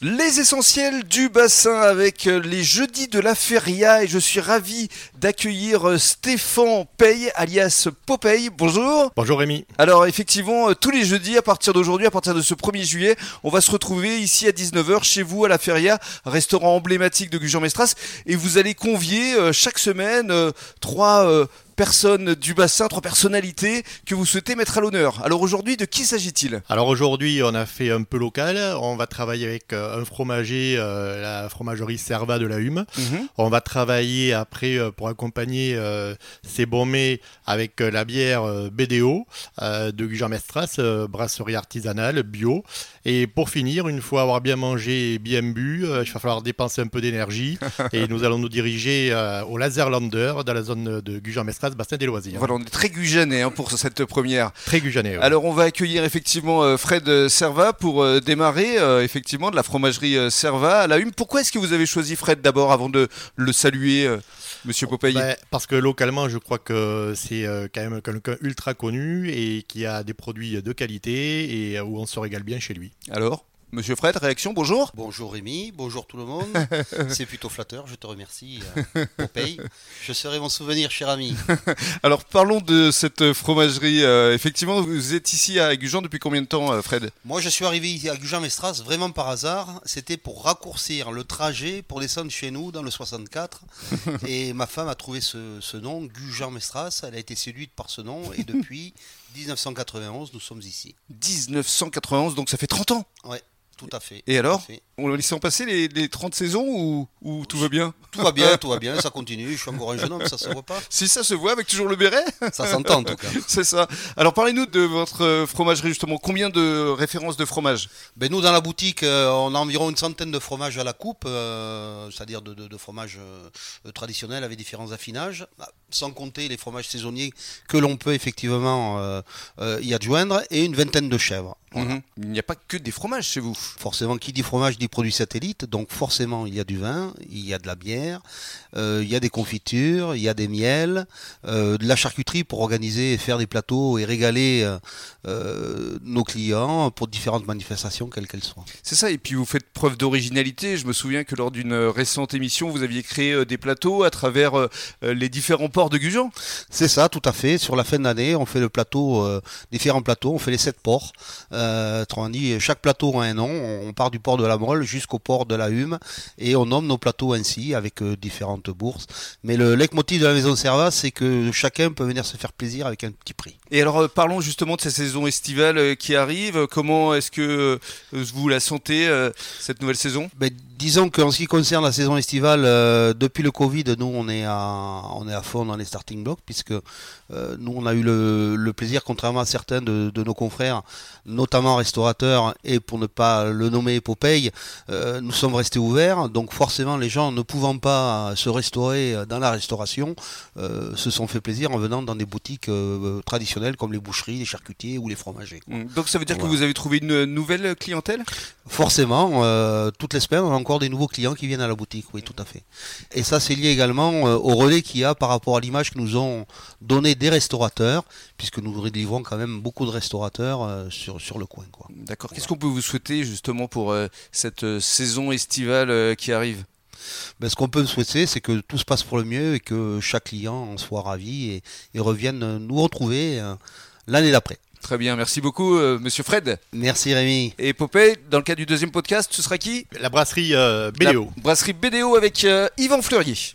Les essentiels du bassin avec euh, les jeudis de la feria et je suis ravi d'accueillir euh, Stéphane Paye alias Popeye. Bonjour. Bonjour Rémi. Alors effectivement, euh, tous les jeudis à partir d'aujourd'hui, à partir de ce 1er juillet, on va se retrouver ici à 19h chez vous à la feria, restaurant emblématique de Gujan-Mestras et vous allez convier chaque semaine trois personnes du bassin, trois personnalités que vous souhaitez mettre à l'honneur. Alors aujourd'hui, de qui s'agit-il? Alors aujourd'hui, on a fait un peu local. On va travailler avec euh, un fromager, euh, la fromagerie Serva de la Hume. Mhm. On va travailler après euh, pour accompagner ces bons avec la bière BDO de Gujan-Mestras, brasserie artisanale, bio. Et pour finir, une fois avoir bien mangé et bien bu, il va falloir dépenser un peu d'énergie. et nous allons nous diriger au Laserlander, dans la zone de Gujan-Mestras bassin des loisirs. Voilà, on est très gujané hein, pour cette première. Très gujané. Alors on va accueillir effectivement euh, Fred Serva pour euh, démarrer euh, effectivement de la fromagerie Serva à la Hume. Pourquoi est-ce que vous avez choisi Fred d'abord avant de le saluer Monsieur Popeye ben, Parce que localement, je crois que c'est quand même quelqu'un ultra connu et qui a des produits de qualité et où on se régale bien chez lui. Alors? Monsieur Fred, réaction, bonjour. Bonjour Rémi, bonjour tout le monde. C'est plutôt flatteur, je te remercie. Euh, paye. Je serai mon souvenir, cher ami. Alors parlons de cette fromagerie. Euh, effectivement, vous êtes ici à Gujan depuis combien de temps, euh, Fred? Moi, je suis arrivé ici à Gujan-Mestras vraiment par hasard. C'était pour raccourcir le trajet pour descendre chez nous dans le 64. et ma femme a trouvé ce, ce nom, Gujan-Mestras. Elle a été séduite par ce nom et depuis 1991, nous sommes ici. 1991, donc ça fait 30 ans? Ouais. Tout à fait. Et alors On laisse en passer les, les, 30 saisons ou, ou tout va bien Tout va bien, tout va bien, ça continue. Je suis encore un jeune homme, ça se voit pas Si ça se voit avec toujours le béret Ça s'entend en tout cas. C'est ça. Alors parlez-nous de votre euh, fromagerie justement. Combien de références de fromage? Ben, Nous dans la boutique, euh, on a environ une centaine de fromages à la coupe, euh, c'est-à-dire de, de, de, fromages traditionnels avec différents affinages, bah, sans compter les fromages saisonniers que l'on peut effectivement y adjoindre, et une vingtaine de chèvres. Mhm. Il n'y a pas que des fromages chez vous. Forcément, qui dit fromage dit produit satellite. Donc forcément, il y a du vin, il y a de la bière, euh, il y a des confitures, il y a des miels, euh, de la charcuterie pour organiser et faire des plateaux et régaler euh, nos clients pour différentes manifestations, quelles qu'elles soient. C'est ça, et puis vous faites preuve d'originalité. Je me souviens que lors d'une récente émission, vous aviez créé des plateaux à travers les différents ports de Gujan. C'est ça, tout à fait. Sur la fin d'année, on fait le plateau, différents plateaux, on fait les sept ports. Euh, dit, chaque plateau a un nom. On part du port de la Molle jusqu'au port de la Hume et on nomme nos plateaux ainsi avec euh, différentes bourses. Mais le leitmotiv de la maison Serva, c'est que chacun peut venir se faire plaisir avec un petit prix. Et alors euh, parlons justement de cette saison estivale euh, qui arrive. Comment est-ce que vous la sentez cette nouvelle saison? Ben, Disons qu'en ce qui concerne la saison estivale, depuis le Covid, nous on est à on est à fond dans les starting blocks puisque nous on a eu le, plaisir, contrairement à certains de, de nos confrères, notamment restaurateurs, et pour ne pas le nommer Popeye, euh, nous sommes restés ouverts. Donc forcément, les gens ne pouvant pas se restaurer dans la restauration, euh, se sont fait plaisir en venant dans des boutiques euh, traditionnelles comme les boucheries, les charcutiers ou les fromagers. Mmh. Donc ça veut dire que vous avez trouvé une nouvelle clientèle? Forcément, toutes les semaines, on a encore des nouveaux clients qui viennent à la boutique, oui, tout à fait. Et ça, c'est lié également au relais qu'il y a par rapport à l'image que nous ont donné des restaurateurs, puisque nous délivrons quand même beaucoup de restaurateurs sur sur, le coin. D'accord. Qu'est-ce qu'on peut vous souhaiter justement pour euh, cette euh, saison estivale euh, qui arrive ben, ce qu'on peut souhaiter, c'est que tout se passe pour le mieux et que chaque client en soit ravi et, revienne nous retrouver l'année d'après. Très bien, merci beaucoup, Monsieur Fred. Merci Rémi. Et Popeye, dans le cadre du deuxième podcast, ce sera qui? La brasserie BDO. brasserie BDO avec Yvan Fleurier.